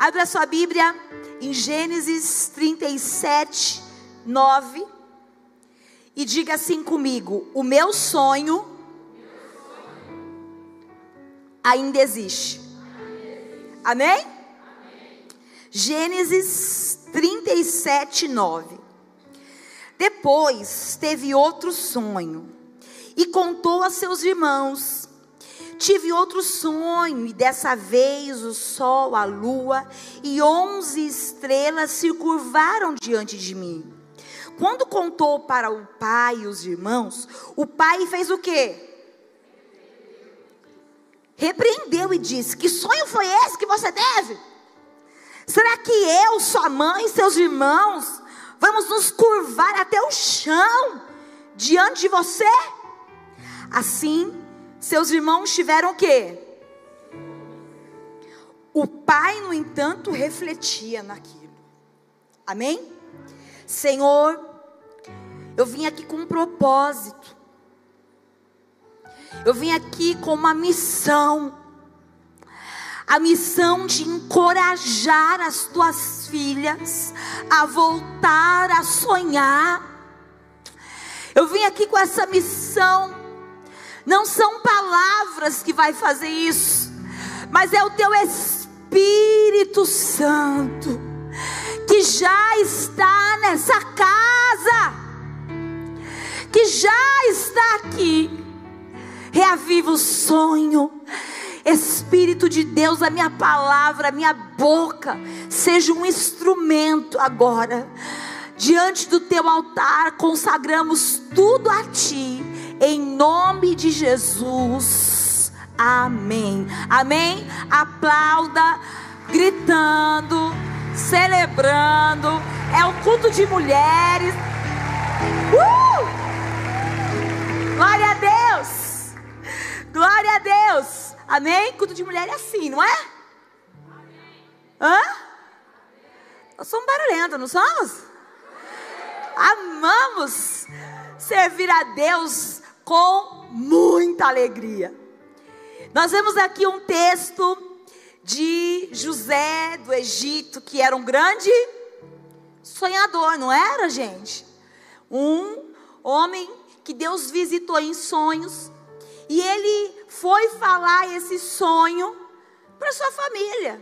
Abra sua Bíblia em Gênesis 37, 9. E diga assim comigo: O meu sonho ainda existe. Amém? Gênesis 37, 9. Depois teve outro sonho e contou a seus irmãos. Tive outro sonho, e dessa vez o sol, a lua e onze estrelas se curvaram diante de mim. Quando contou para o pai e os irmãos, o pai fez o quê? Repreendeu e disse: Que sonho foi esse que você teve? Será que eu, sua mãe, seus irmãos, vamos nos curvar até o chão diante de você? Assim, seus irmãos tiveram o quê? O pai, no entanto, refletia naquilo. Amém? Senhor, eu vim aqui com um propósito. Eu vim aqui com uma missão. A missão de encorajar as tuas filhas a voltar a sonhar. Eu vim aqui com essa missão. Não são palavras que vai fazer isso, mas é o teu Espírito Santo que já está nessa casa, que já está aqui reaviva o sonho. Espírito de Deus, a minha palavra, a minha boca, seja um instrumento agora. Diante do teu altar, consagramos tudo a ti, em nome de Jesus. Amém. Amém. Aplauda, gritando, celebrando. É o culto de mulheres. Uh! Glória a Deus. Glória a Deus. Amém? Culto de mulher é assim, não é? Hã? Nós somos barulhentos, não somos? Amamos servir a Deus com muita alegria. Nós vemos aqui um texto de José do Egito, que era um grande sonhador, não era, gente? Um homem que Deus visitou em sonhos e ele foi falar esse sonho para sua família.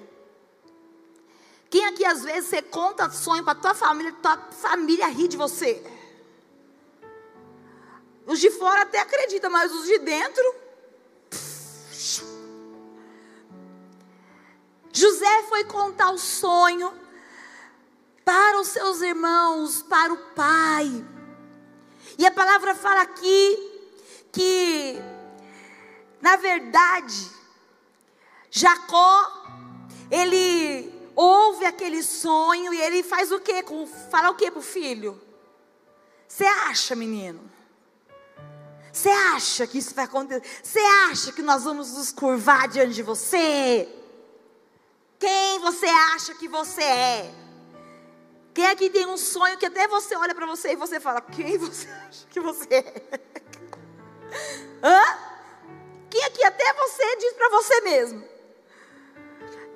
Quem aqui às vezes você conta sonho para tua família, tua família ri de você. Os de fora até acreditam, mas os de dentro. José foi contar o sonho para os seus irmãos, para o pai. E a palavra fala aqui que na verdade, Jacó, ele ouve aquele sonho e ele faz o quê? Fala o quê para o filho? Você acha, menino? Você acha que isso vai acontecer? Você acha que nós vamos nos curvar diante de você? Quem você acha que você é? Quem aqui tem um sonho que até você olha para você e você fala: Quem você acha que você é? Hã? que aqui até você diz para você mesmo.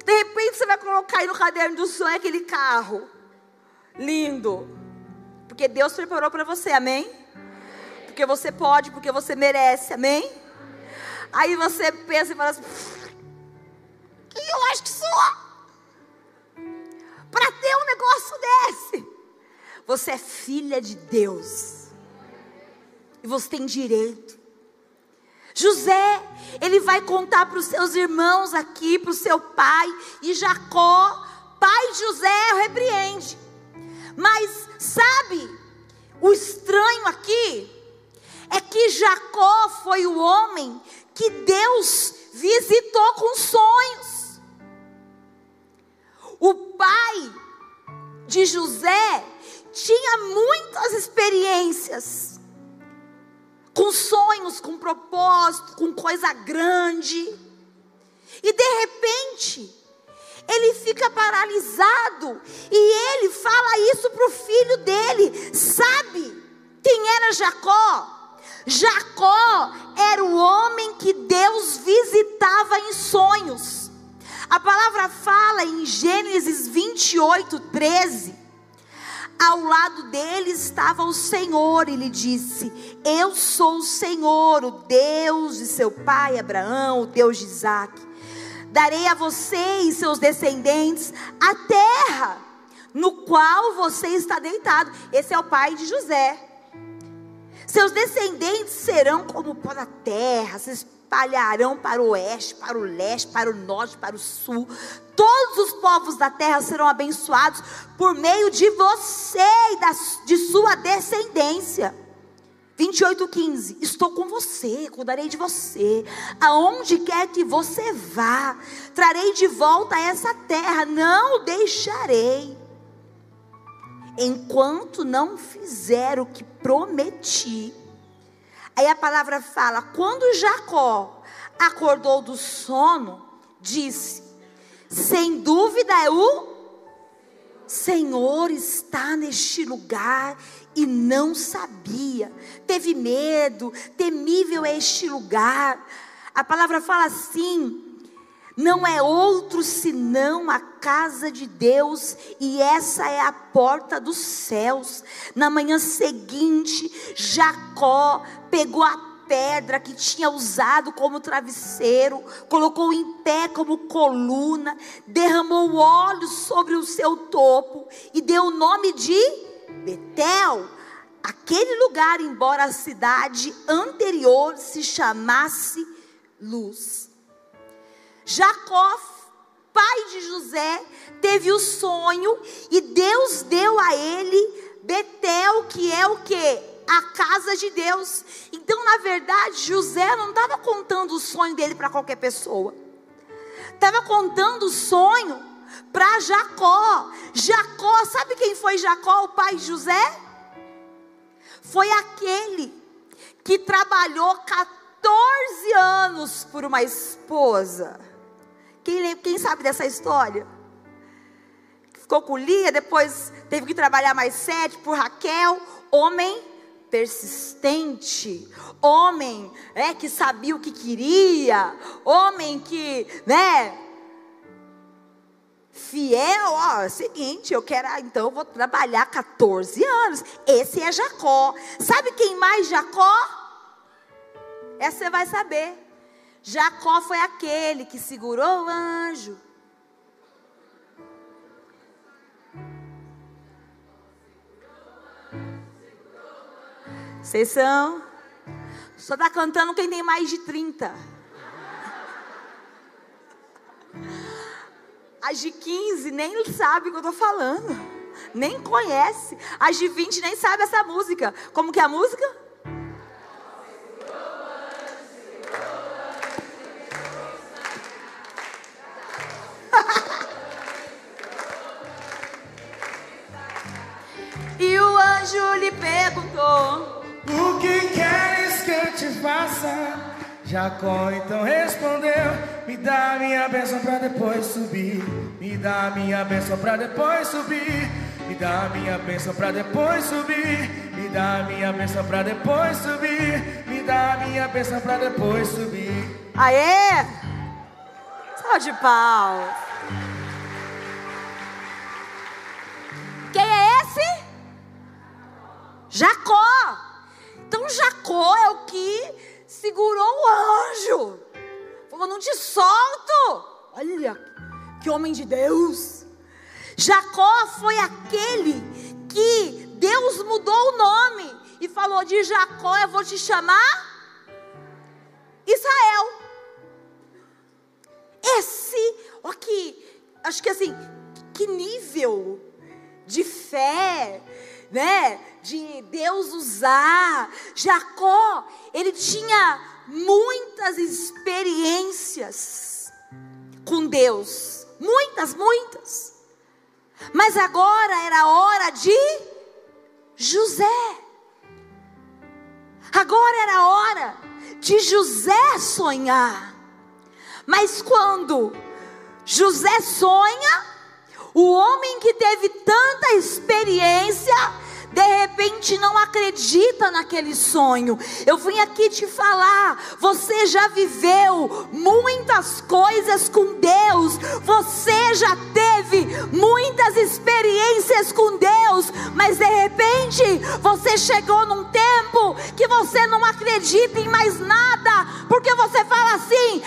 De repente você vai colocar aí no caderno do sonho aquele carro lindo, porque Deus preparou para você, amém? Porque você pode, porque você merece, amém? Aí você pensa e fala assim: quem eu acho que sou? Para ter um negócio desse, você é filha de Deus, e você tem direito José, ele vai contar para os seus irmãos aqui, para o seu pai, e Jacó, pai de José, repreende. Mas sabe, o estranho aqui é que Jacó foi o homem que Deus visitou com sonhos. O pai de José tinha muitas experiências com sonhos, com propósito, com coisa grande. E de repente, ele fica paralisado e ele fala isso para o filho dele. Sabe quem era Jacó? Jacó era o homem que Deus visitava em sonhos. A palavra fala em Gênesis 28, 13. Ao lado dele estava o Senhor e lhe disse: Eu sou o Senhor, o Deus de seu pai Abraão, o Deus de Isaac. Darei a você e seus descendentes a terra no qual você está deitado. Esse é o pai de José. Seus descendentes serão como pó da terra, se espalharão para o oeste, para o leste, para o norte, para o sul. Todos os povos da terra serão abençoados por meio de você e da, de sua descendência. 28,15: Estou com você, cuidarei de você, aonde quer que você vá, trarei de volta essa terra, não o deixarei enquanto não fizer o que prometi. Aí a palavra fala: quando Jacó acordou do sono, disse: sem dúvida é o Senhor está neste lugar e não sabia, teve medo, temível é este lugar. A palavra fala assim: não é outro senão a casa de Deus, e essa é a porta dos céus. Na manhã seguinte, Jacó pegou a pedra que tinha usado como travesseiro, colocou em pé como coluna, derramou óleo sobre o seu topo e deu o nome de Betel. Aquele lugar, embora a cidade anterior se chamasse Luz. Jacó, pai de José, teve o sonho e Deus deu a ele Betel, que é o que? A casa de Deus. Então, na verdade, José não estava contando o sonho dele para qualquer pessoa. Estava contando o sonho para Jacó. Jacó, sabe quem foi Jacó, o pai de José? Foi aquele que trabalhou 14 anos por uma esposa. Quem, quem sabe dessa história? Ficou com Lia, depois teve que trabalhar mais sete por Raquel. Homem persistente, homem é que sabia o que queria, homem que, né, fiel, ó, é seguinte, eu quero, então eu vou trabalhar 14 anos. Esse é Jacó. Sabe quem mais Jacó? Essa você vai saber. Jacó foi aquele que segurou o anjo. Vocês são? Só está cantando quem tem mais de 30. As de 15 nem sabe o que eu estou falando. Nem conhece. As de 20 nem sabe essa música. Como que é a música? Anjo lhe perguntou: O que queres que eu te faça? Jacó então respondeu: Me dá minha bênção pra depois subir. Me dá minha bênção pra depois subir. Me dá minha bênção pra depois subir. Me dá minha bênção pra depois subir. Me dá minha bênção pra depois subir. Aê! Só de pau. Jacó. Então Jacó é o que segurou o anjo. Falou: Não te solto. Olha, que homem de Deus. Jacó foi aquele que Deus mudou o nome e falou: De Jacó eu vou te chamar Israel. Esse, ó que, acho que assim, que nível de fé, né? De Deus usar. Jacó, ele tinha muitas experiências com Deus. Muitas, muitas. Mas agora era a hora de José. Agora era a hora de José sonhar. Mas quando José sonha, o homem que teve tanta experiência, de repente não acredita naquele sonho. Eu vim aqui te falar, você já viveu muitas coisas com Deus, você já teve muitas experiências com Deus, mas de repente você chegou num tempo que você não acredita em mais nada, porque você fala assim: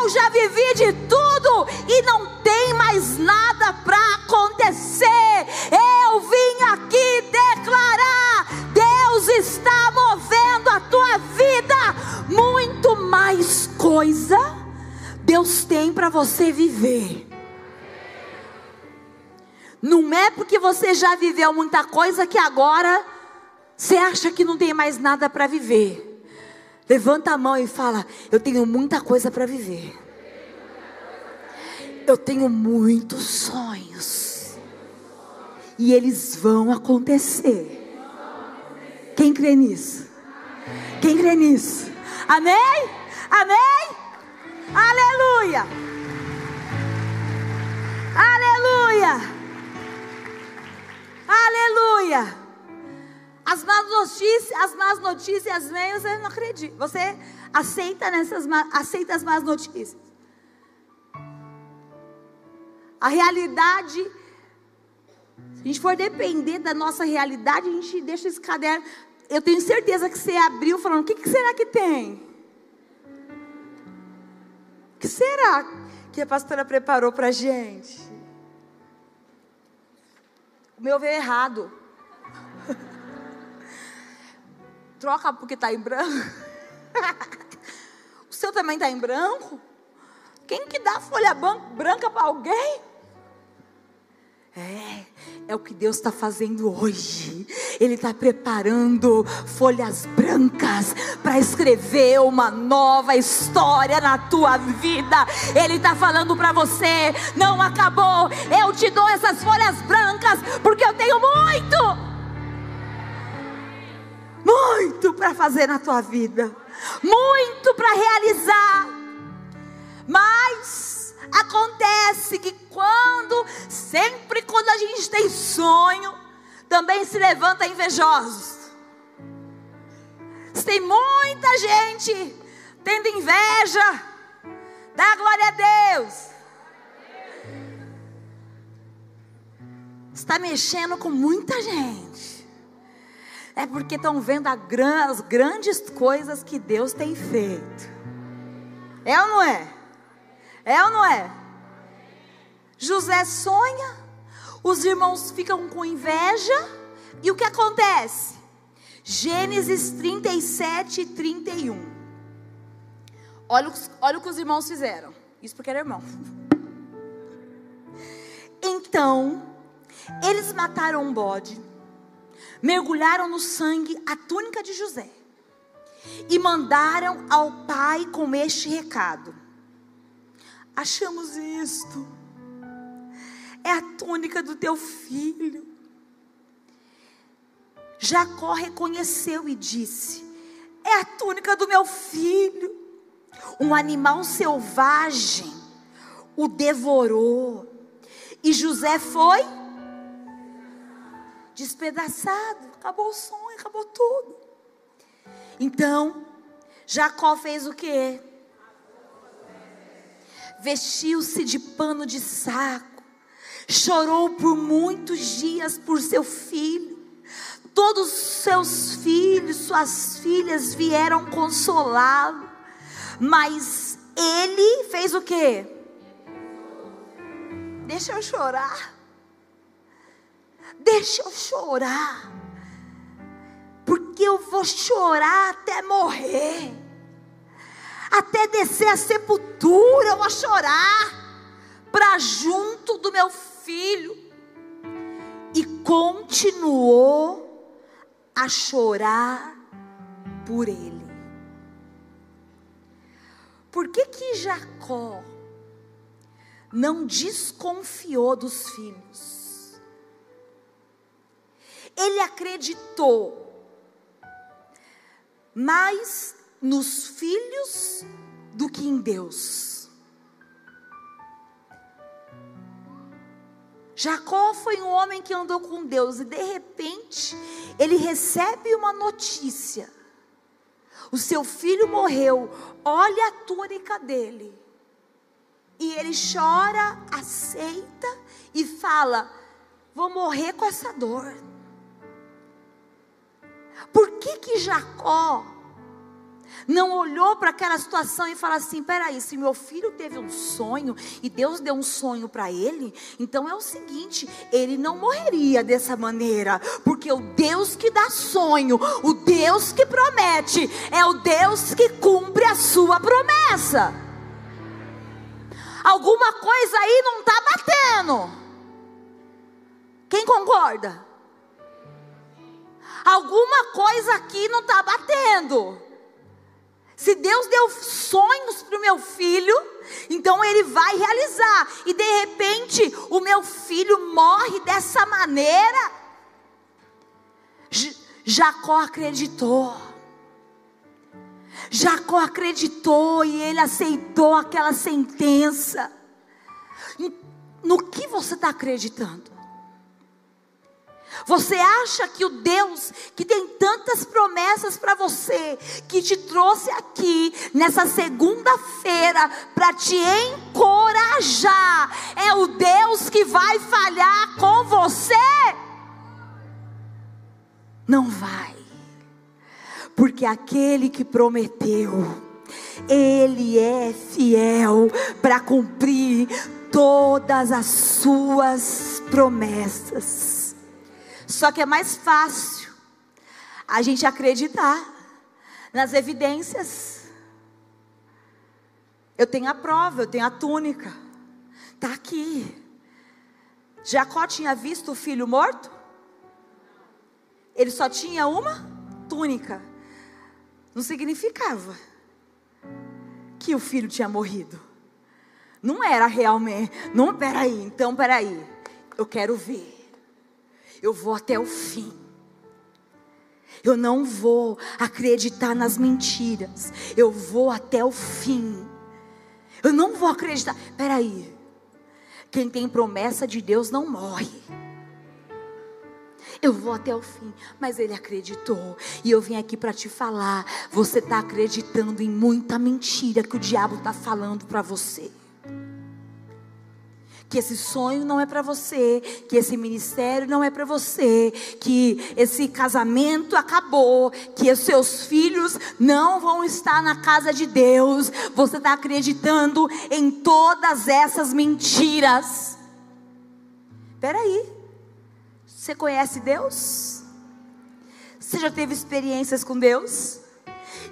eu já vivi de tudo e não tem mais nada para acontecer. Eu vim aqui declarar: Deus está movendo a tua vida muito mais coisa. Deus tem para você viver. Não é porque você já viveu muita coisa que agora você acha que não tem mais nada para viver. Levanta a mão e fala: Eu tenho muita coisa para viver. Eu tenho muitos sonhos. E eles vão acontecer. Quem crê nisso? Quem crê nisso? Amém? Amém? Aleluia! Aleluia! Aleluia! As más notícias, as más notícias vêm, você não acredita. Você aceita nessas aceita as más notícias. A realidade, se a gente for depender da nossa realidade, a gente deixa esse caderno. Eu tenho certeza que você abriu falando: o que, que será que tem? O que será que a pastora preparou para a gente? O meu veio errado. Troca porque está em branco. o seu também está em branco? Quem que dá folha branca para alguém? É, é o que Deus está fazendo hoje. Ele está preparando folhas brancas para escrever uma nova história na tua vida. Ele está falando para você: não acabou. Eu te dou essas folhas brancas porque eu tenho muito, muito para fazer na tua vida, muito para realizar. Mas Que quando, sempre quando a gente tem sonho, também se levanta invejosos. Tem muita gente tendo inveja. Dá glória a Deus. Está mexendo com muita gente. É porque estão vendo as grandes coisas que Deus tem feito. É ou não é? É ou não é? José sonha, os irmãos ficam com inveja, e o que acontece? Gênesis 37 e 31. Olha, olha o que os irmãos fizeram. Isso porque era irmão. Então, eles mataram um bode, mergulharam no sangue a túnica de José e mandaram ao pai com este recado: achamos isto. É a túnica do teu filho. Jacó reconheceu e disse: É a túnica do meu filho. Um animal selvagem o devorou. E José foi despedaçado. Acabou o sonho, acabou tudo. Então, Jacó fez o que? vestiu-se de pano de saco, chorou por muitos dias por seu filho. Todos os seus filhos, suas filhas vieram consolá-lo, mas ele fez o quê? Deixa eu chorar. Deixa eu chorar. Porque eu vou chorar até morrer até descer a sepultura, eu vou chorar para junto do meu filho. E continuou a chorar por ele. Por que que Jacó não desconfiou dos filhos? Ele acreditou, mas nos filhos do que em Deus. Jacó foi um homem que andou com Deus e de repente ele recebe uma notícia. O seu filho morreu, olha a túnica dele. E ele chora, aceita e fala: Vou morrer com essa dor. Por que que Jacó não olhou para aquela situação e falou assim: peraí, se meu filho teve um sonho e Deus deu um sonho para ele, então é o seguinte: ele não morreria dessa maneira, porque o Deus que dá sonho, o Deus que promete, é o Deus que cumpre a sua promessa. Alguma coisa aí não está batendo. Quem concorda? Alguma coisa aqui não está batendo. Se Deus deu sonhos para o meu filho, então ele vai realizar. E de repente, o meu filho morre dessa maneira. Jacó acreditou. Jacó acreditou e ele aceitou aquela sentença. No que você está acreditando? Você acha que o Deus que tem tantas promessas para você, que te trouxe aqui nessa segunda-feira para te encorajar, é o Deus que vai falhar com você? Não vai, porque aquele que prometeu, ele é fiel para cumprir todas as suas promessas. Só que é mais fácil a gente acreditar nas evidências. Eu tenho a prova, eu tenho a túnica. Está aqui. Jacó tinha visto o filho morto? Ele só tinha uma túnica. Não significava que o filho tinha morrido. Não era realmente. Não, peraí, então peraí. Eu quero ver eu vou até o fim. Eu não vou acreditar nas mentiras. Eu vou até o fim. Eu não vou acreditar. Peraí. Quem tem promessa de Deus não morre. Eu vou até o fim, mas ele acreditou. E eu vim aqui para te falar: você está acreditando em muita mentira que o diabo está falando para você que esse sonho não é para você, que esse ministério não é para você, que esse casamento acabou, que os seus filhos não vão estar na casa de Deus. Você está acreditando em todas essas mentiras. Espera aí, você conhece Deus? Você já teve experiências com Deus?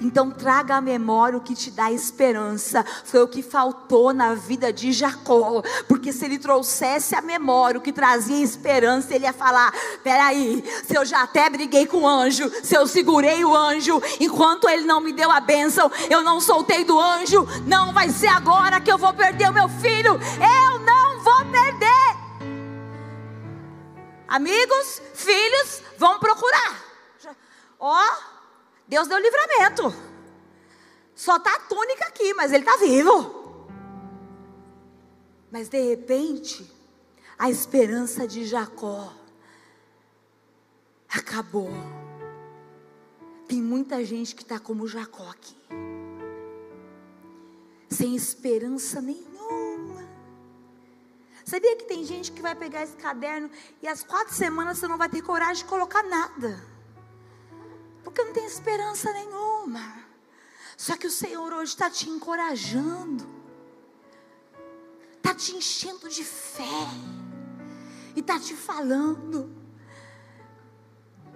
Então traga à memória o que te dá esperança. Foi o que faltou na vida de Jacó. Porque se ele trouxesse a memória o que trazia esperança, ele ia falar: peraí, se eu já até briguei com o anjo, se eu segurei o anjo, enquanto ele não me deu a bênção, eu não soltei do anjo, não vai ser agora que eu vou perder o meu filho. Eu não vou perder. Amigos, filhos, vão procurar. Ó. Oh, Deus deu livramento. Só está a túnica aqui, mas ele está vivo. Mas de repente, a esperança de Jacó acabou. Tem muita gente que está como Jacó aqui, sem esperança nenhuma. Sabia que tem gente que vai pegar esse caderno e as quatro semanas você não vai ter coragem de colocar nada porque não tem esperança nenhuma. Só que o Senhor hoje está te encorajando, está te enchendo de fé, e está te falando: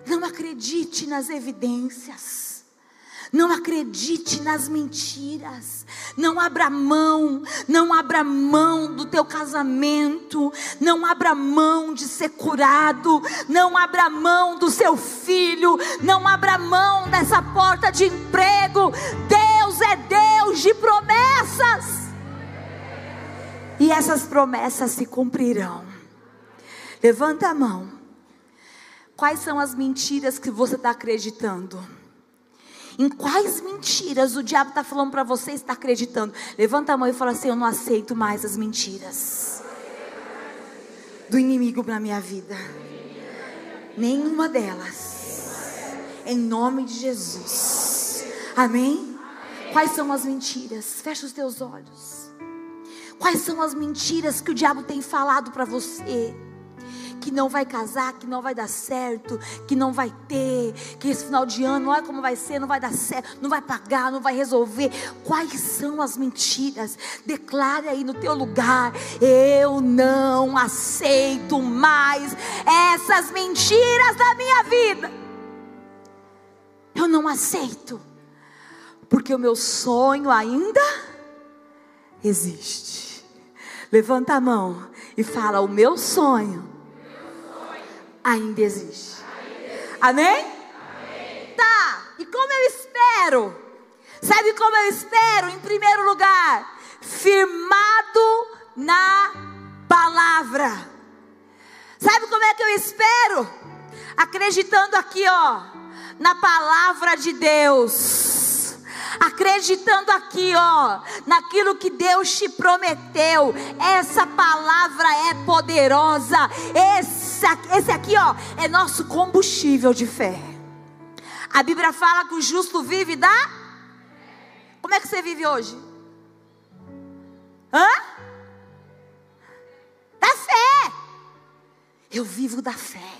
não acredite nas evidências. Não acredite nas mentiras. Não abra mão, não abra mão do teu casamento, não abra mão de ser curado, não abra mão do seu filho, não abra mão dessa porta de emprego. Deus é Deus de promessas. E essas promessas se cumprirão. Levanta a mão. Quais são as mentiras que você está acreditando? Em quais mentiras o diabo está falando para você está acreditando? Levanta a mão e fala assim: Eu não aceito mais as mentiras. do inimigo na minha vida. Nenhuma delas. Em nome de Jesus. Amém? Quais são as mentiras? Fecha os teus olhos. Quais são as mentiras que o diabo tem falado para você? Que não vai casar, que não vai dar certo, que não vai ter, que esse final de ano, olha como vai ser, não vai dar certo, não vai pagar, não vai resolver. Quais são as mentiras? Declare aí no teu lugar: eu não aceito mais essas mentiras da minha vida. Eu não aceito, porque o meu sonho ainda existe. Levanta a mão e fala: O meu sonho ainda existe. Amém? Tá, e como eu espero? Sabe como eu espero? Em primeiro lugar, firmado na palavra. Sabe como é que eu espero? Acreditando aqui, ó, na palavra de Deus acreditando aqui, ó, naquilo que Deus te prometeu. Essa palavra é poderosa. Esse, esse aqui, ó, é nosso combustível de fé. A Bíblia fala que o justo vive da. Como é que você vive hoje? Hã? Da fé. Eu vivo da fé.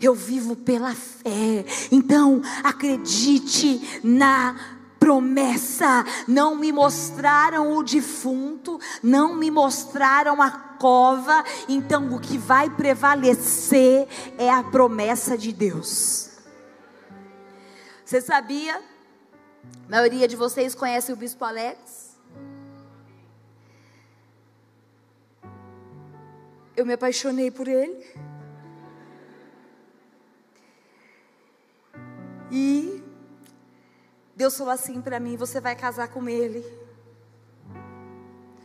Eu vivo pela fé. Então, acredite na promessa. Não me mostraram o defunto, não me mostraram a cova. Então, o que vai prevalecer é a promessa de Deus. Você sabia? A maioria de vocês conhece o Bispo Alex? Eu me apaixonei por ele. E Deus falou assim para mim: você vai casar com ele.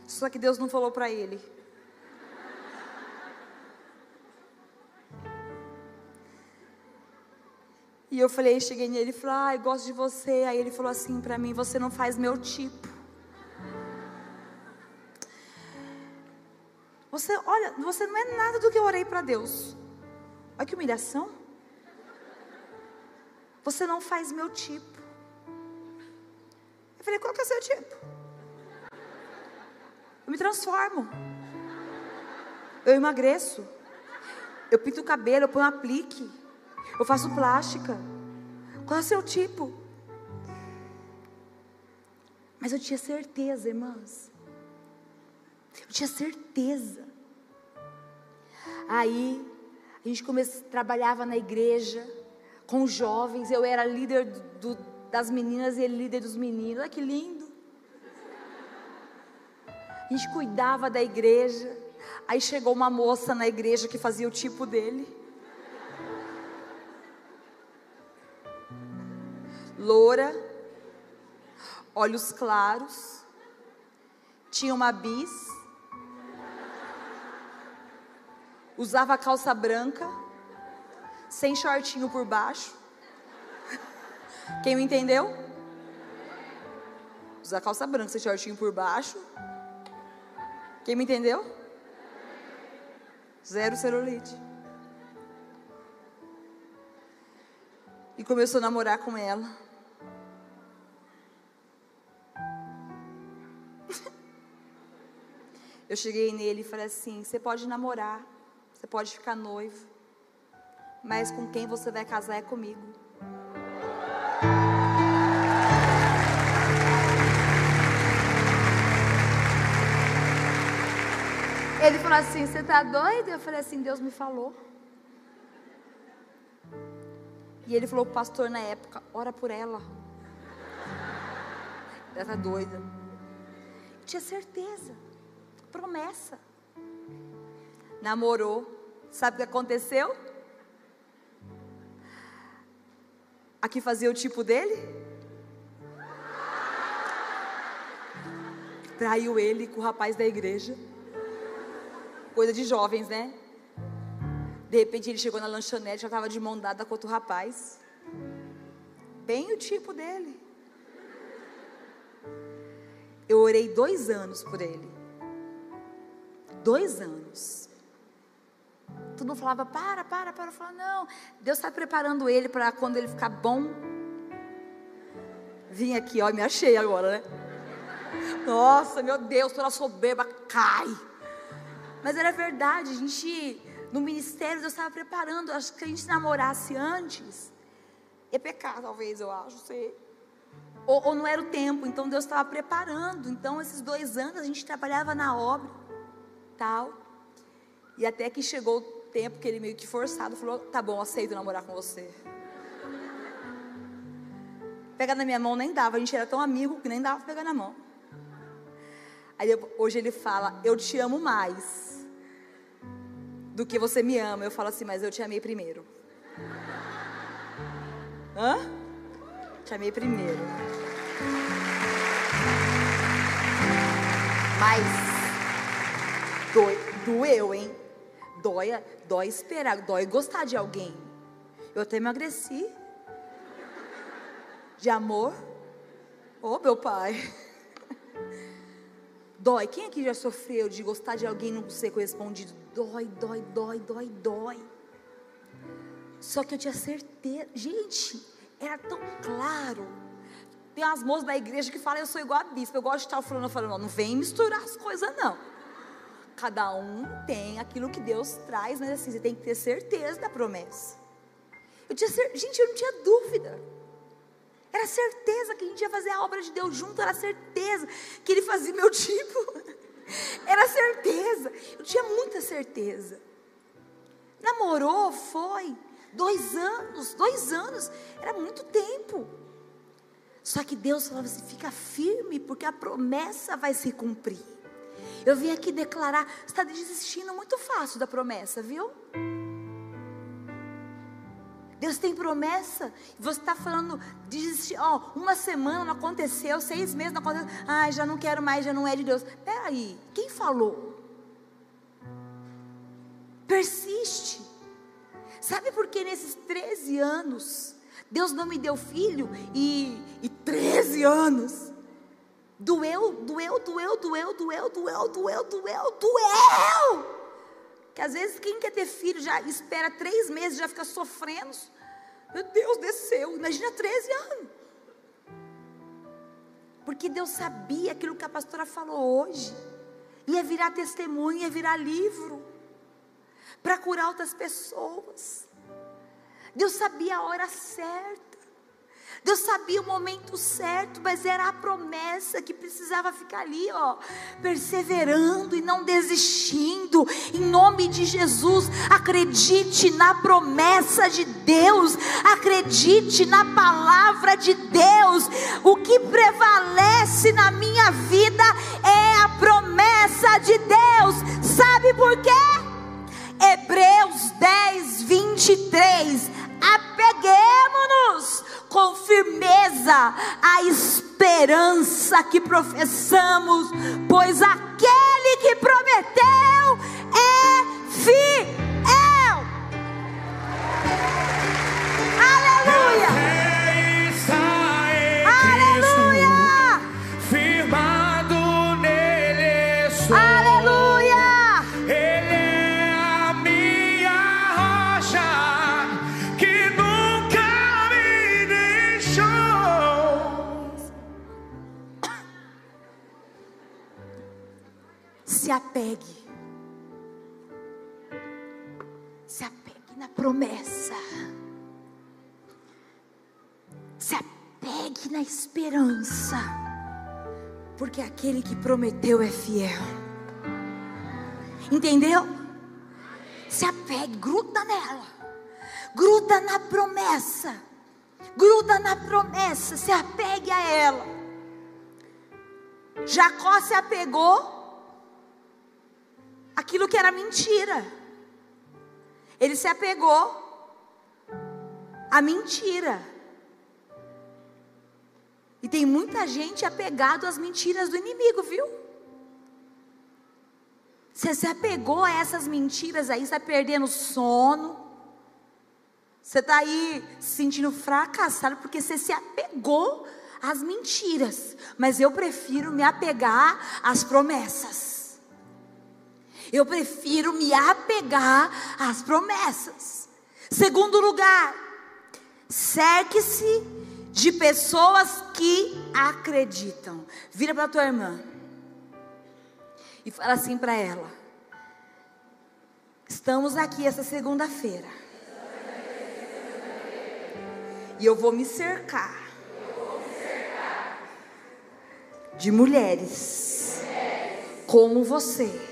Só que Deus não falou para ele. E eu falei, cheguei nele e falei, ah, gosto de você. Aí ele falou assim para mim, você não faz meu tipo. Você, olha, você não é nada do que eu orei para Deus. Olha que humilhação. Você não faz meu tipo. Falei, qual que é o seu tipo? Eu me transformo. Eu emagreço. Eu pinto o cabelo, eu ponho aplique. Eu faço plástica. Qual é o seu tipo? Mas eu tinha certeza, irmãs. Eu tinha certeza. Aí, a gente começou, trabalhava na igreja com jovens, eu era líder do, das meninas e ele líder dos meninos. Olha que lindo. A gente cuidava da igreja. Aí chegou uma moça na igreja que fazia o tipo dele. Loura, olhos claros, tinha uma bis, usava calça branca sem shortinho por baixo. Quem me entendeu? Usar calça branca sem shortinho por baixo. Quem me entendeu? Zero celulite. E começou a namorar com ela. Eu cheguei nele e falei assim: você pode namorar, você pode ficar noivo mas com quem você vai casar é comigo. Ele falou assim: Você está doido? Eu falei assim: Deus me falou. E ele falou pastor na época: Ora por ela. Ela está doida. Tinha certeza. Promessa. Namorou. Sabe o que aconteceu? a que fazia o tipo dele? Traiu ele com o rapaz da igreja. Coisa de jovens, né? De repente ele chegou na lanchonete, já estava de mão dada com outro rapaz. Bem o tipo dele. Eu orei dois anos por ele. Dois anos. todo mundo falava, para, para, para. Eu falava, não, Deus está preparando ele para quando ele ficar bom. Vim aqui, ó, me achei agora, né? Nossa, meu Deus, toda soberba cai. Mas era verdade, a gente, no ministério, Deus estava preparando. Acho que a gente namorasse antes, ia pecar, talvez, eu acho, sei. Ou, ou não era o tempo, então Deus estava preparando. Então, esses dois anos a gente trabalhava na obra, tal. E até que chegou o tempo que ele meio que forçado falou: tá bom, aceito namorar com você. Pegar na minha mão nem dava, a gente era tão amigo que nem dava para pegar na mão. Aí hoje ele fala: Eu te amo mais do que você me ama. Eu falo assim, mas eu te amei primeiro. Hã? Te amei primeiro. Mas doeu, hein? Dói, dói esperar, dói gostar de alguém. Eu até emagreci. De amor. Ô, oh, meu pai. Dói. Quem aqui já sofreu de gostar de alguém e não ser correspondido? Dói, dói, dói, dói, dói. Só que eu tinha certeza. Gente, era tão claro. Tem umas moças da igreja que falam, eu sou igual a bispo, eu gosto de estar falando, falando, não vem misturar as coisas, não. Cada um tem aquilo que Deus traz, mas assim, você tem que ter certeza da promessa. Eu tinha gente, eu não tinha dúvida. Era certeza que a gente ia fazer a obra de Deus junto, era certeza que Ele fazia meu tipo. Era certeza, eu tinha muita certeza. Namorou, foi, dois anos, dois anos, era muito tempo. Só que Deus falava assim: fica firme, porque a promessa vai se cumprir. Eu vim aqui declarar, você está desistindo muito fácil da promessa, viu? Deus tem promessa. Você está falando, desistir, ó, uma semana não aconteceu, seis meses não aconteceu. Ai, já não quero mais, já não é de Deus. Peraí, quem falou? Persiste. Sabe por que nesses 13 anos, Deus não me deu filho e, e 13 anos Doeu, doeu, doeu, doeu, doeu, doeu, doeu, doeu, doeu. Que às vezes quem quer ter filho já espera três meses, já fica sofrendo. Meu Deus, desceu. Imagina 13 anos. Porque Deus sabia aquilo que a pastora falou hoje. Ia virar testemunho, ia virar livro. Para curar outras pessoas. Deus sabia a hora certa. Deus sabia o momento certo, mas era a promessa que precisava ficar ali, ó, perseverando e não desistindo. Em nome de Jesus, acredite na promessa de Deus, acredite na palavra de Deus. O que prevalece na minha vida é a promessa de Deus. Sabe por quê? Hebreus 10, 23. A esperança que professamos, pois aquele que prometeu se apegue. Se apegue na promessa. Se apegue na esperança. Porque aquele que prometeu é fiel. Entendeu? Se apegue, gruda nela. Gruda na promessa. Gruda na promessa, se apegue a ela. Jacó se apegou aquilo que era mentira. Ele se apegou à mentira. E tem muita gente apegado às mentiras do inimigo, viu? Você se apegou a essas mentiras aí, está perdendo sono. Você está aí se sentindo fracassado porque você se apegou às mentiras. Mas eu prefiro me apegar às promessas. Eu prefiro me apegar às promessas. Segundo lugar, cerque-se de pessoas que acreditam. Vira para tua irmã e fala assim para ela: Estamos aqui essa segunda-feira. E eu vou me cercar de mulheres como você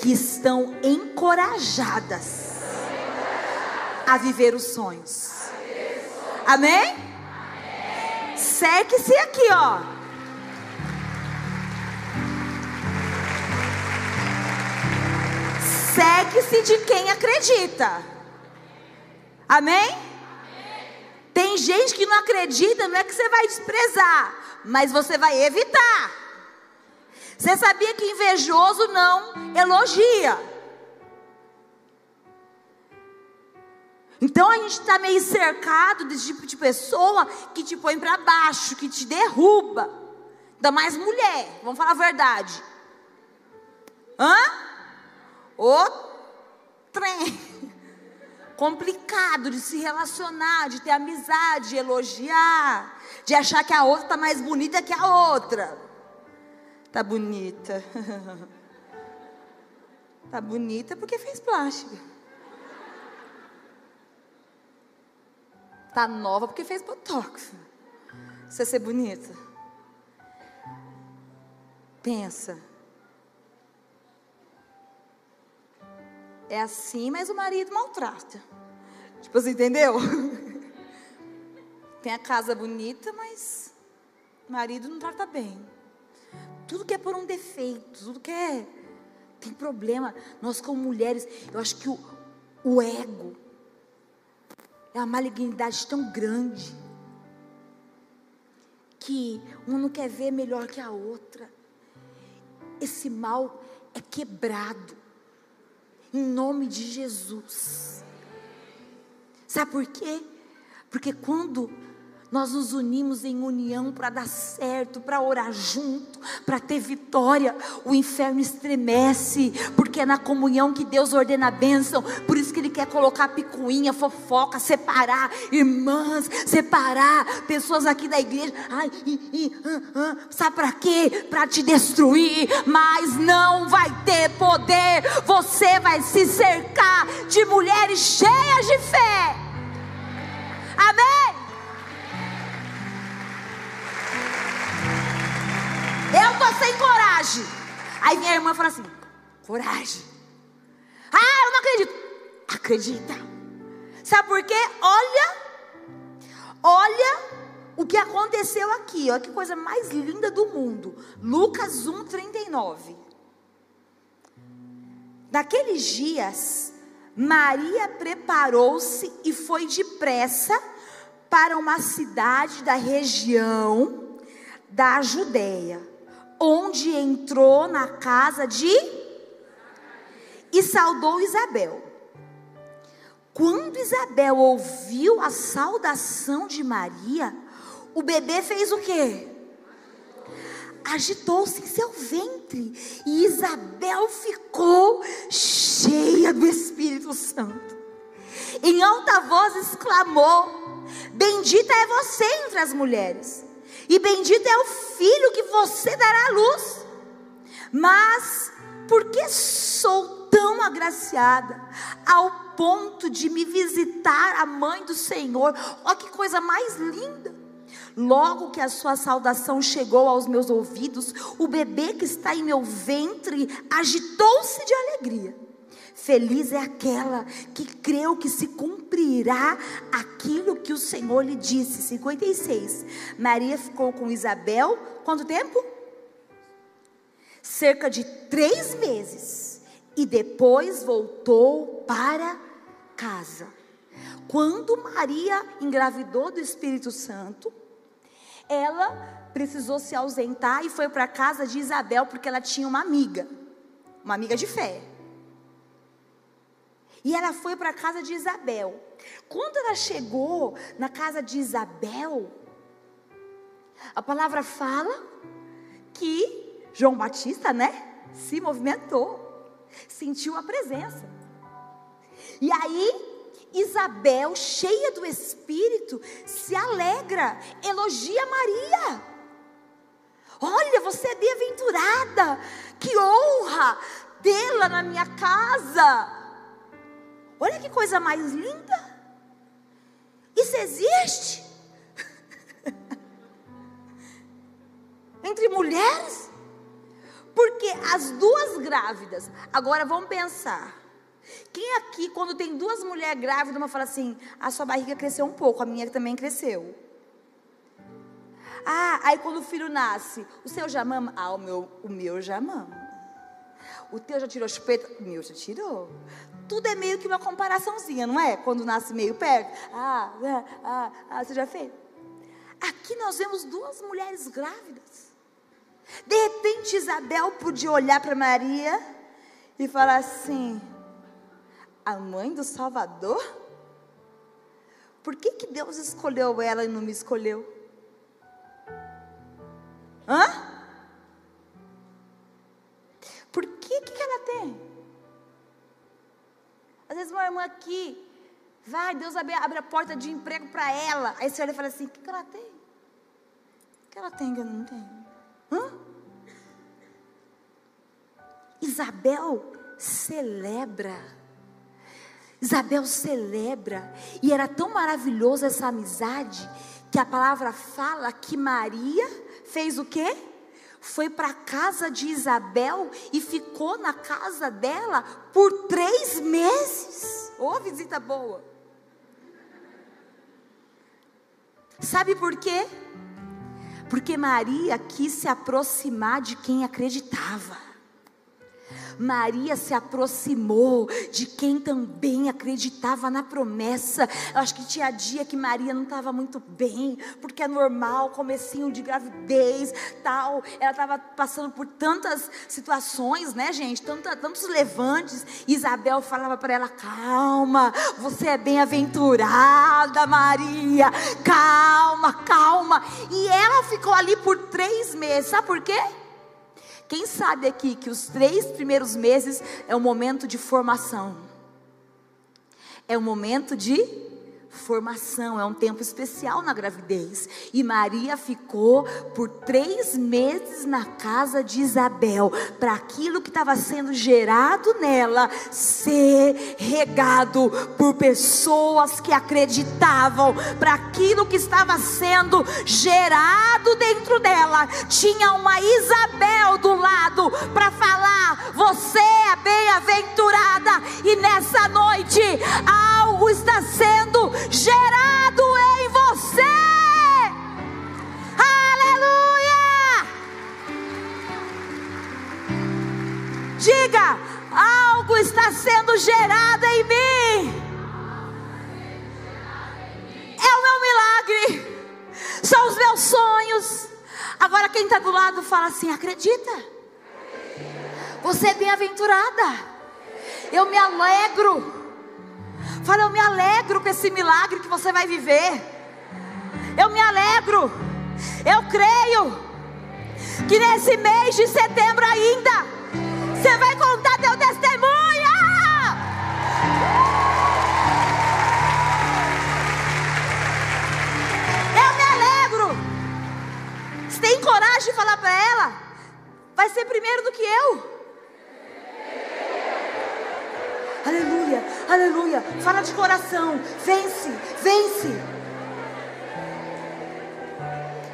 que estão encorajadas a viver os sonhos. Amém? Segue-se aqui, ó. Segue-se de quem acredita. Amém? Tem gente que não acredita, não é que você vai desprezar, mas você vai evitar. Você sabia que invejoso não elogia? Então a gente está meio cercado desse tipo de pessoa que te põe para baixo, que te derruba. Ainda mais mulher, vamos falar a verdade. Hã? O trem complicado de se relacionar, de ter amizade, de elogiar, de achar que a outra está mais bonita que a outra. Tá bonita. tá bonita porque fez plástica. Tá nova porque fez botox. Você ser bonita. Pensa. É assim, mas o marido maltrata. Tipo assim, entendeu? Tem a casa bonita, mas o marido não trata bem. Tudo que é por um defeito, tudo que é. Tem problema. Nós, como mulheres, eu acho que o, o ego é uma malignidade tão grande que uma não quer ver melhor que a outra. Esse mal é quebrado em nome de Jesus. Sabe por quê? Porque quando nós nos unimos em união para dar certo, para orar junto, para ter vitória. O inferno estremece, porque é na comunhão que Deus ordena a bênção. Por isso que Ele quer colocar picuinha, fofoca, separar irmãs, separar pessoas aqui da igreja. Ai, i, i, uh, uh. sabe para quê? Para te destruir, mas não vai ter poder. Você vai se cercar de mulheres cheias de fé. Amém? Sem coragem. Aí minha irmã fala assim: coragem. Ah, eu não acredito. Acredita. Sabe por quê? Olha, olha o que aconteceu aqui. Olha que coisa mais linda do mundo. Lucas 1, 39. Naqueles dias, Maria preparou-se e foi depressa para uma cidade da região da Judéia onde entrou na casa de e saudou Isabel. Quando Isabel ouviu a saudação de Maria, o bebê fez o quê? Agitou-se em seu ventre e Isabel ficou cheia do Espírito Santo. Em alta voz exclamou: Bendita é você entre as mulheres e bendito é o filho que você dará à luz. Mas, porque sou tão agraciada ao ponto de me visitar a mãe do Senhor? Olha que coisa mais linda! Logo que a sua saudação chegou aos meus ouvidos, o bebê que está em meu ventre agitou-se de alegria. Feliz é aquela que creu que se cumprirá aquilo que o Senhor lhe disse. 56. Maria ficou com Isabel, quanto tempo? Cerca de três meses. E depois voltou para casa. Quando Maria engravidou do Espírito Santo, ela precisou se ausentar e foi para a casa de Isabel, porque ela tinha uma amiga, uma amiga de fé. E ela foi para a casa de Isabel. Quando ela chegou na casa de Isabel, a palavra fala que João Batista, né, se movimentou. sentiu a presença. E aí, Isabel, cheia do Espírito, se alegra, elogia Maria. Olha, você é bem-aventurada, que honra tê-la na minha casa. Olha que coisa mais linda. Isso existe? Entre mulheres? Porque as duas grávidas, agora vamos pensar. Quem aqui, quando tem duas mulheres grávidas, uma fala assim: a sua barriga cresceu um pouco, a minha também cresceu. Ah, aí quando o filho nasce, o seu já mama? Ah, o meu, o meu já mama. O teu já tirou chupeta? O meu já tirou. Tudo é meio que uma comparaçãozinha, não é? Quando nasce meio perto. Ah, ah, ah, ah você já fez? Aqui nós vemos duas mulheres grávidas. De repente Isabel podia olhar para Maria e falar assim: a mãe do Salvador? Por que, que Deus escolheu ela e não me escolheu? Hã? Por que, que ela tem? Às vezes uma irmã aqui, vai, Deus abre, abre a porta de emprego para ela. Aí você olha e fala assim: o que, que ela tem? O que ela tem que eu não tenho? Hã? Isabel celebra. Isabel celebra. E era tão maravilhosa essa amizade que a palavra fala que Maria fez o quê? Foi para a casa de Isabel e ficou na casa dela por três meses. Ô, oh, visita boa. Sabe por quê? Porque Maria quis se aproximar de quem acreditava. Maria se aproximou de quem também acreditava na promessa. Eu acho que tinha dia que Maria não estava muito bem, porque é normal, comecinho de gravidez, tal. Ela estava passando por tantas situações, né, gente? Tantos levantes. Isabel falava para ela: calma, você é bem-aventurada, Maria. Calma, calma. E ela ficou ali por três meses. Sabe por quê? Quem sabe aqui que os três primeiros meses é o momento de formação? É o momento de formação, é um tempo especial na gravidez. E Maria ficou por três meses na casa de Isabel, para aquilo que estava sendo gerado nela ser regado por pessoas que acreditavam, para aquilo que estava sendo gerado dentro dela. Tinha uma Isabel do lado para falar: Você é bem-aventurada, e nessa noite algo está sendo gerado em você. Aleluia! Diga: algo está sendo gerado em mim. É o meu milagre, são os meus sonhos. Agora, quem está do lado fala assim: acredita. Você é bem-aventurada. Eu me alegro Fala, eu me alegro com esse milagre que você vai viver. Eu me alegro. Eu creio que nesse mês de setembro ainda você vai contar teu testemunho. Eu me alegro. Você tem coragem de falar para ela? Vai ser primeiro do que eu. Aleluia, aleluia. Fala de coração. Vence, vence.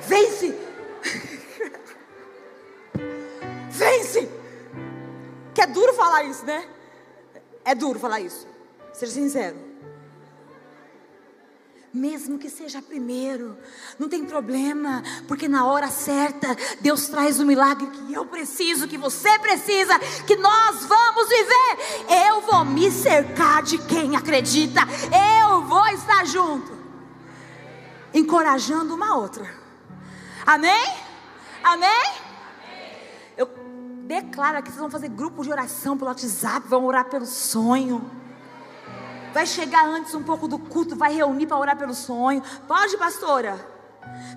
Vence. Vence. Que é duro falar isso, né? É duro falar isso. Seja sincero mesmo que seja primeiro, não tem problema, porque na hora certa Deus traz o milagre que eu preciso, que você precisa, que nós vamos viver. Eu vou me cercar de quem acredita, eu vou estar junto, encorajando uma outra. Amém? Amém? Eu declaro que vocês vão fazer grupo de oração pelo WhatsApp, vão orar pelo sonho vai chegar antes um pouco do culto, vai reunir para orar pelo sonho. Pode, pastora?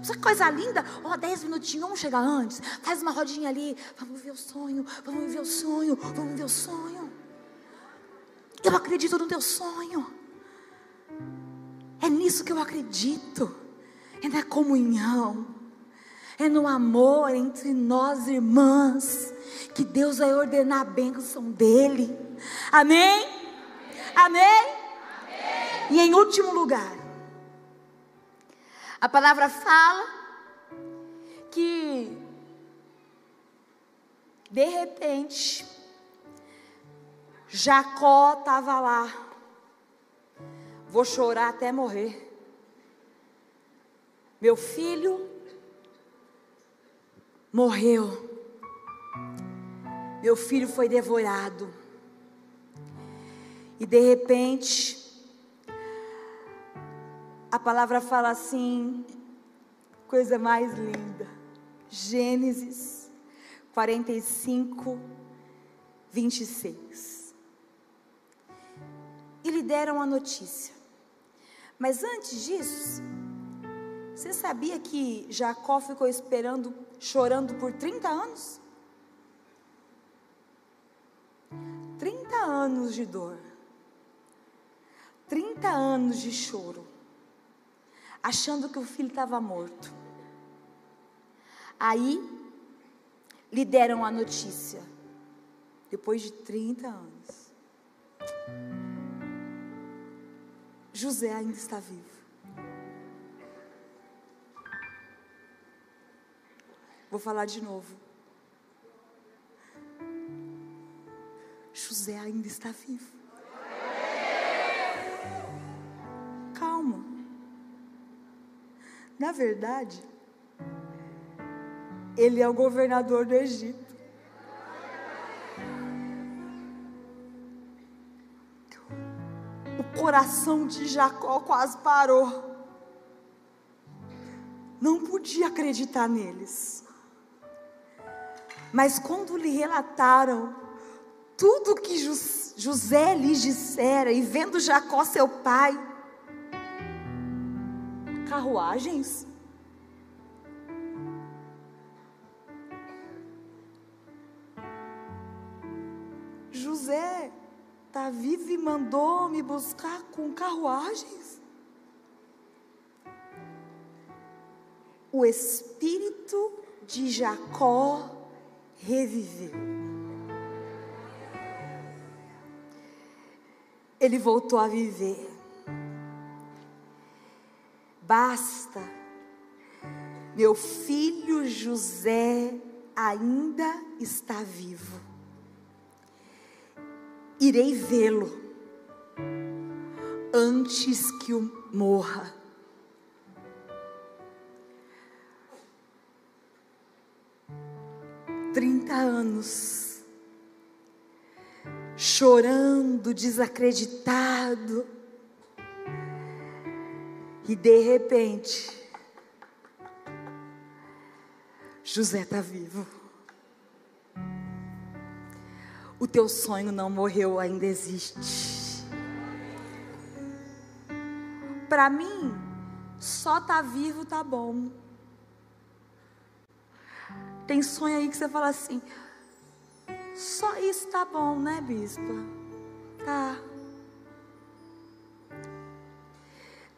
Sabe que coisa linda? Ó, oh, dez minutinhos, vamos chegar antes. Faz uma rodinha ali. Vamos ver o sonho, vamos ver o sonho, vamos ver o sonho. Eu acredito no teu sonho. É nisso que eu acredito. É na comunhão. É no amor entre nós irmãs. Que Deus vai ordenar a bênção dele. Amém? Amém? Amém? E em último lugar, a palavra fala que de repente Jacó estava lá. Vou chorar até morrer. Meu filho morreu. Meu filho foi devorado. E de repente, a palavra fala assim, coisa mais linda. Gênesis 45, 26 e lhe deram a notícia. Mas antes disso, você sabia que Jacó ficou esperando, chorando por 30 anos? 30 anos de dor. 30 anos de choro. Achando que o filho estava morto. Aí, lhe deram a notícia. Depois de 30 anos. José ainda está vivo. Vou falar de novo. José ainda está vivo. Na verdade, ele é o governador do Egito. coração de Jacó quase parou. Não podia acreditar neles. Mas quando lhe relataram tudo que José lhes dissera, e vendo Jacó seu pai, carruagens, José está vivo e mandou me buscar com carruagens? O espírito de Jacó reviveu. Ele voltou a viver. Basta, meu filho José ainda está vivo irei vê-lo antes que o morra. Trinta anos, chorando, desacreditado, e de repente, José está vivo. O teu sonho não morreu, ainda existe. Para mim, só tá vivo tá bom. Tem sonho aí que você fala assim: só isso tá bom, né, bispa? Tá.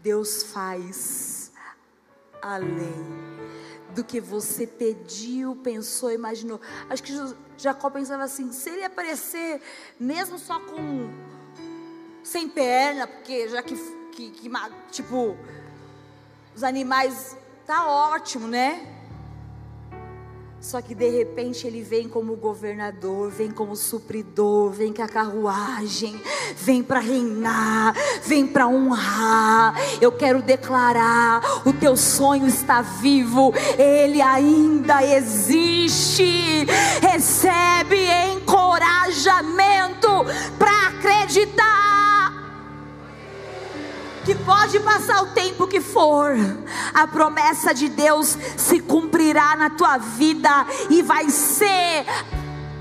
Deus faz além do que você pediu, pensou, imaginou. Acho que Jacó pensava assim: se ele aparecer, mesmo só com sem perna, porque já que, que, que tipo, os animais, tá ótimo, né? Só que de repente ele vem como governador, vem como supridor, vem com a carruagem, vem para reinar, vem para honrar. Eu quero declarar: o teu sonho está vivo, ele ainda existe. Recebe encorajamento para acreditar que pode passar o tempo que for, a promessa de Deus se cumprirá na tua vida e vai ser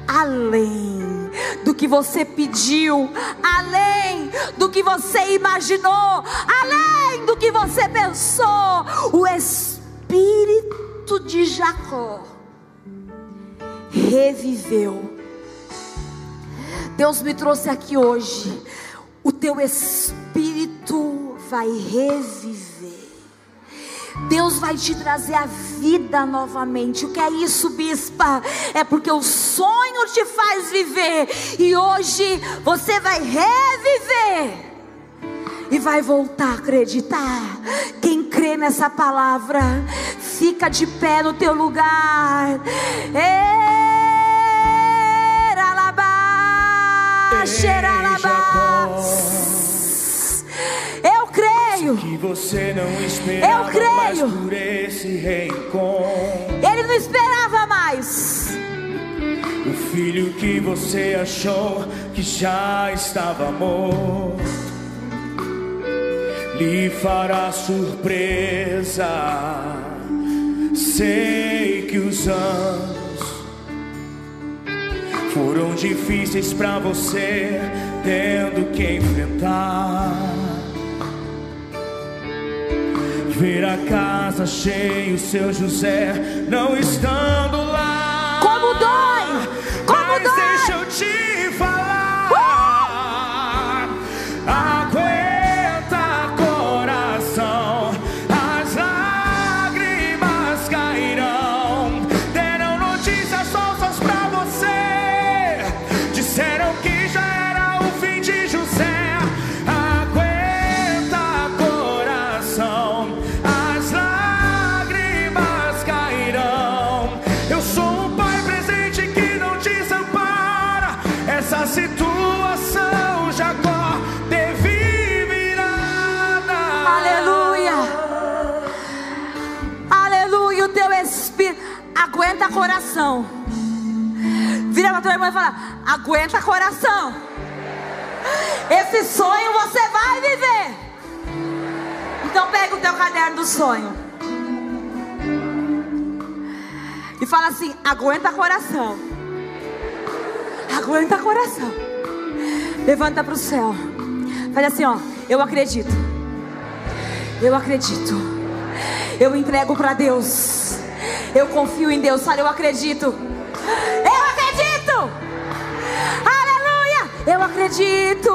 além do que você pediu, além do que você imaginou, além do que você pensou. O espírito de Jacó reviveu. Deus me trouxe aqui hoje teu espírito vai reviver. Deus vai te trazer a vida novamente. O que é isso, bispa? É porque o sonho te faz viver e hoje você vai reviver e vai voltar a acreditar. Quem crê nessa palavra, fica de pé no teu lugar. Eu creio que você não esperava Eu creio. mais por esse reencontro. Ele não esperava mais. O filho que você achou que já estava morto lhe fará surpresa. Sei que os anos foram difíceis para você, tendo que enfrentar. Ver a casa cheia, o seu José não estando lá. Como dói! Como Mas dói! deixa eu te Aguenta coração. Vira pra tua irmã e fala: Aguenta coração. Esse sonho você vai viver. Então pega o teu caderno do sonho. E fala assim: Aguenta coração. Aguenta coração. Levanta para o céu. Faz assim, ó. Eu acredito. Eu acredito. Eu entrego para Deus. Eu confio em Deus. Fala, eu acredito. Eu acredito. Aleluia. Eu acredito.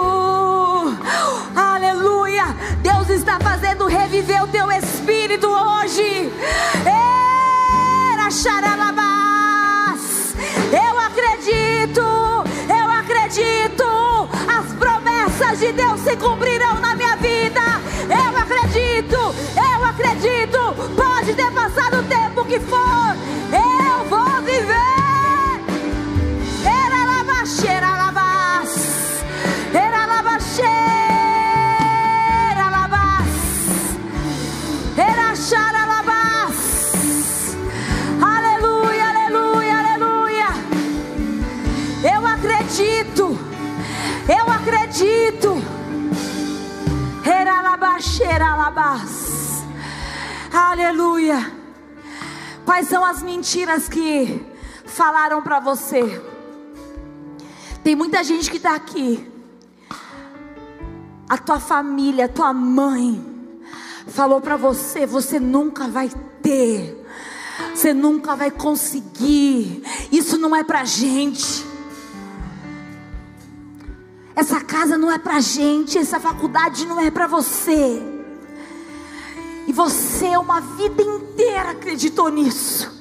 Aleluia. Deus está fazendo reviver o teu espírito hoje. Era xaralabás. Eu acredito. Eu acredito. As promessas de Deus se cumprirão na minha vida. Eu acredito. Eu acredito. Tempo que for. Eu vou viver. Era lavacheira, lavas. Era lavacheira, lavas. Era chara, lavas. Aleluia, aleluia, aleluia. Eu acredito. Eu acredito. Era lavacheira, lavas. Aleluia. Quais são as mentiras que falaram para você? Tem muita gente que está aqui. A tua família, a tua mãe, falou para você: você nunca vai ter, você nunca vai conseguir. Isso não é para gente. Essa casa não é para gente, essa faculdade não é para você. Você, uma vida inteira, acreditou nisso.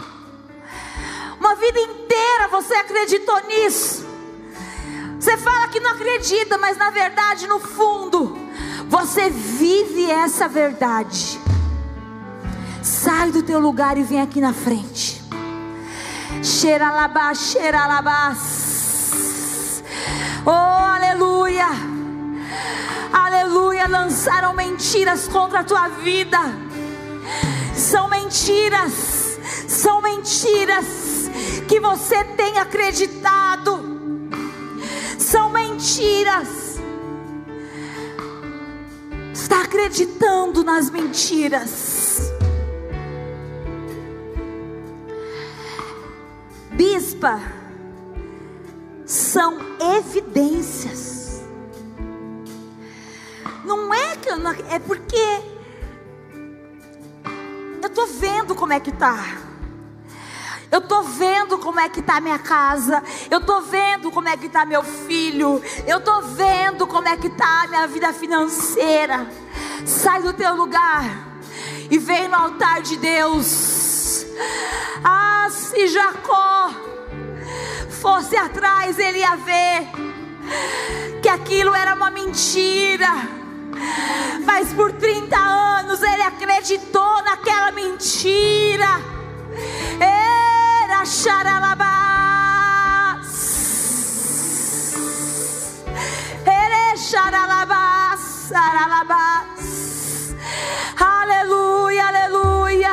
Uma vida inteira você acreditou nisso. Você fala que não acredita, mas na verdade, no fundo, você vive essa verdade. Sai do teu lugar e vem aqui na frente. Xeralabá, xeralabás. Oh, aleluia. Aleluia. Lançaram mentiras contra a tua vida. São mentiras. São mentiras que você tem acreditado. São mentiras. Está acreditando nas mentiras. Bispa, são evidências. Não é que eu não, é porque eu tô vendo como é que tá. Eu estou vendo como é que está minha casa. Eu estou vendo como é que está meu filho. Eu estou vendo como é que está minha vida financeira. Sai do teu lugar e vem no altar de Deus. Ah, se Jacó fosse atrás, ele ia ver que aquilo era uma mentira. Mas por 30 anos ele acreditou naquela mentira. Era xaralabás. Ele xaralabás, saralabás. Aleluia, aleluia.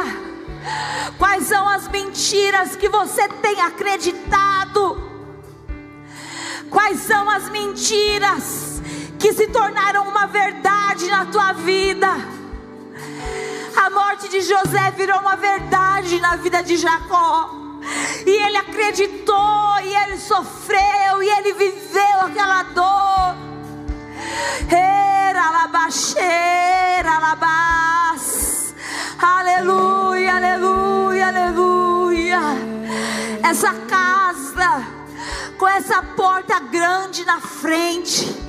Quais são as mentiras que você tem acreditado? Quais são as mentiras que se tornaram uma verdade na tua vida? A morte de José virou uma verdade na vida de Jacó. E ele acreditou, e ele sofreu, e ele viveu aquela dor. Era labaxeira, labás. Aleluia, aleluia, aleluia. Essa casa, com essa porta grande na frente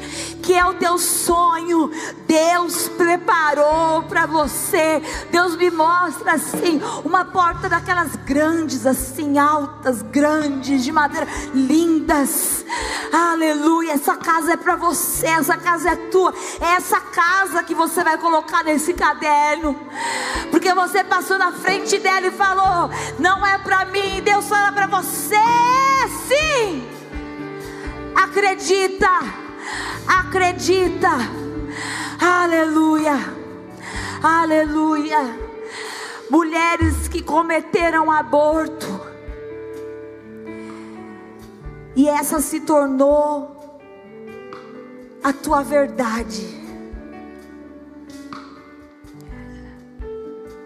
que é o teu sonho, Deus preparou para você. Deus me mostra assim, uma porta daquelas grandes, assim, altas, grandes, de madeira, lindas. Aleluia, essa casa é para você, essa casa é tua. É essa casa que você vai colocar nesse caderno. Porque você passou na frente dela e falou: "Não é para mim, Deus fala para você". Sim! Acredita acredita. Aleluia, aleluia. Mulheres que cometeram aborto, e essa se tornou a tua verdade.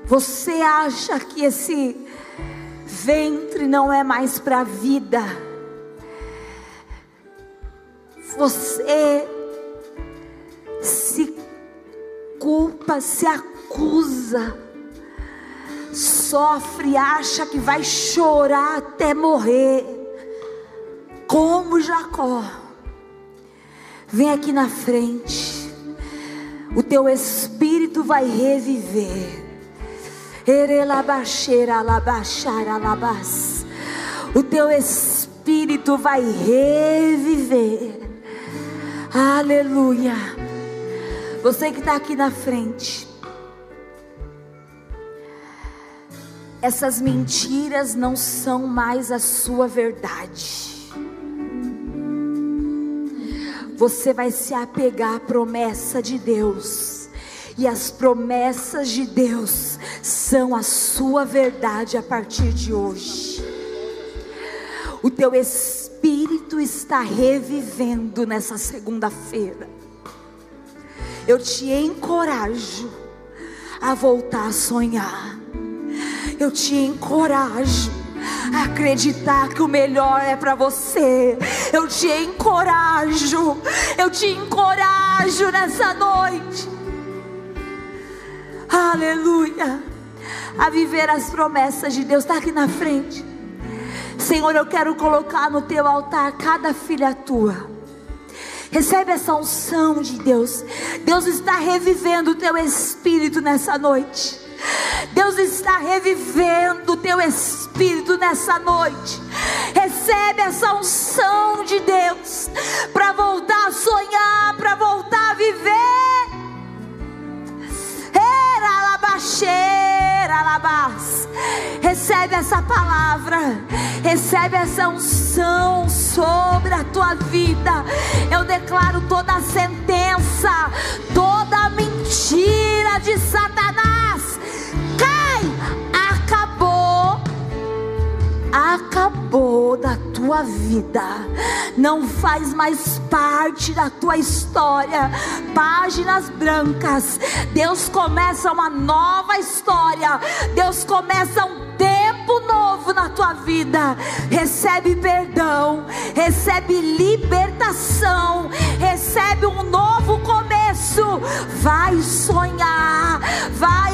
Você acha que esse ventre não é mais para a vida? Você se culpa, se acusa, sofre, acha que vai chorar até morrer, como Jacó. Vem aqui na frente, o teu espírito vai reviver. O teu espírito vai reviver. Aleluia. Você que está aqui na frente. Essas mentiras não são mais a sua verdade. Você vai se apegar à promessa de Deus. E as promessas de Deus são a sua verdade a partir de hoje. O teu espírito Espírito está revivendo nessa segunda-feira. Eu te encorajo a voltar a sonhar. Eu te encorajo a acreditar que o melhor é para você. Eu te encorajo. Eu te encorajo nessa noite. Aleluia. A viver as promessas de Deus. Está aqui na frente. Senhor, eu quero colocar no teu altar cada filha tua. Recebe essa unção de Deus. Deus está revivendo o teu espírito nessa noite. Deus está revivendo o teu espírito nessa noite. Recebe essa unção de Deus para voltar a sonhar, para voltar a viver. Recebe essa palavra, recebe essa unção sobre a tua vida. Eu declaro toda a sentença, toda a mentira de Satanás. Tua vida, não faz mais parte da tua história. Páginas brancas, Deus começa uma nova história, Deus começa um tempo novo na tua vida. Recebe perdão, recebe libertação, recebe um novo começo. Vai sonhar, vai